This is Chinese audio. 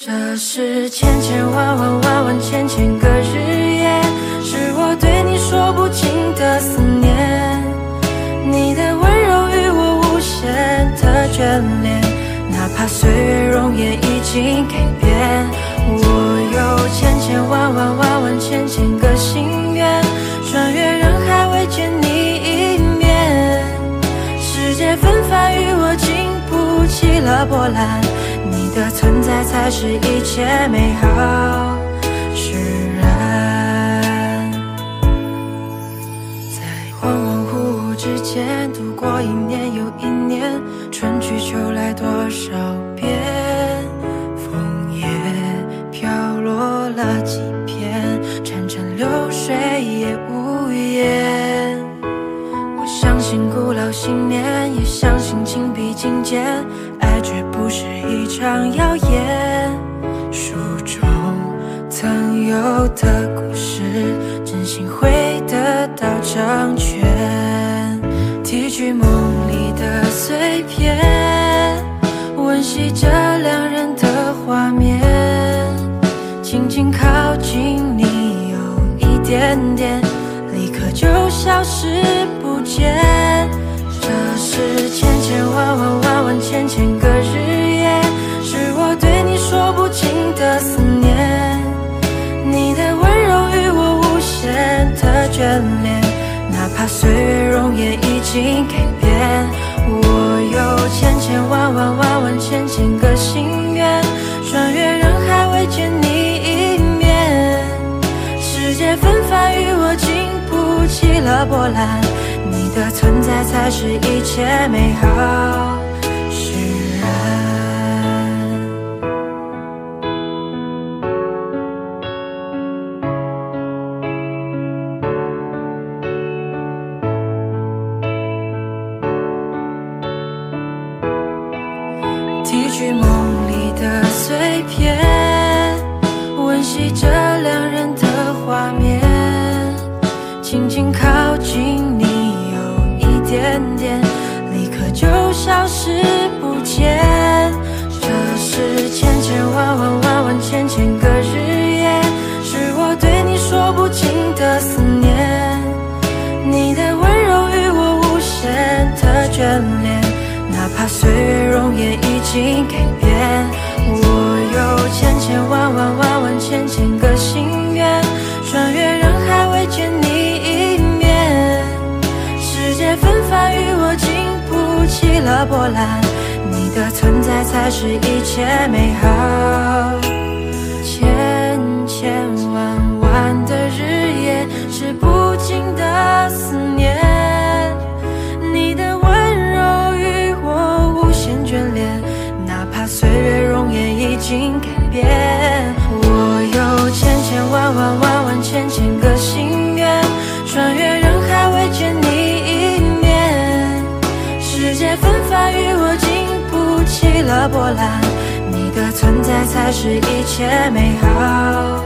这是千千万万万万千千个日夜，是我对你说不尽的思念。你的温柔与我无限的眷恋，哪怕岁月容颜已经改变。我有千千万万万万千千个心愿，穿越人海未见你一面。世界纷繁与我经不起了波澜。是一切美好释然，在恍恍惚惚之间度过一年又一年，春去秋来多少遍，枫叶飘落了几片，潺潺流水也无言。我相信古老信念，也相信情比金坚。爱绝不是一场谣言，书中曾有的故事，真心会得到成全。提取梦里的碎片，温习着两人的画面，轻轻靠近你，有一点点，立刻就消失的眷恋，哪怕岁月容颜已经改变。我有千千万万万万千千个心愿，穿越人海未见你一面。世界纷繁与我经不起了波澜。你的存在才是一切美好片，温习着两人的画面，轻轻靠近你，有一点点，立刻就消失不见。这是千千万万万万千千个日夜，是我对你说不尽的思念。你的温柔与我无限的眷恋，哪怕岁月容颜已经改变。起了波澜，你的存在才是一切美好。千千万万的日夜，是不尽的思念。你的温柔与我无限眷恋，哪怕岁月容颜已经改变。我有千千万万万万千千的波澜，你的存在才是一切美好。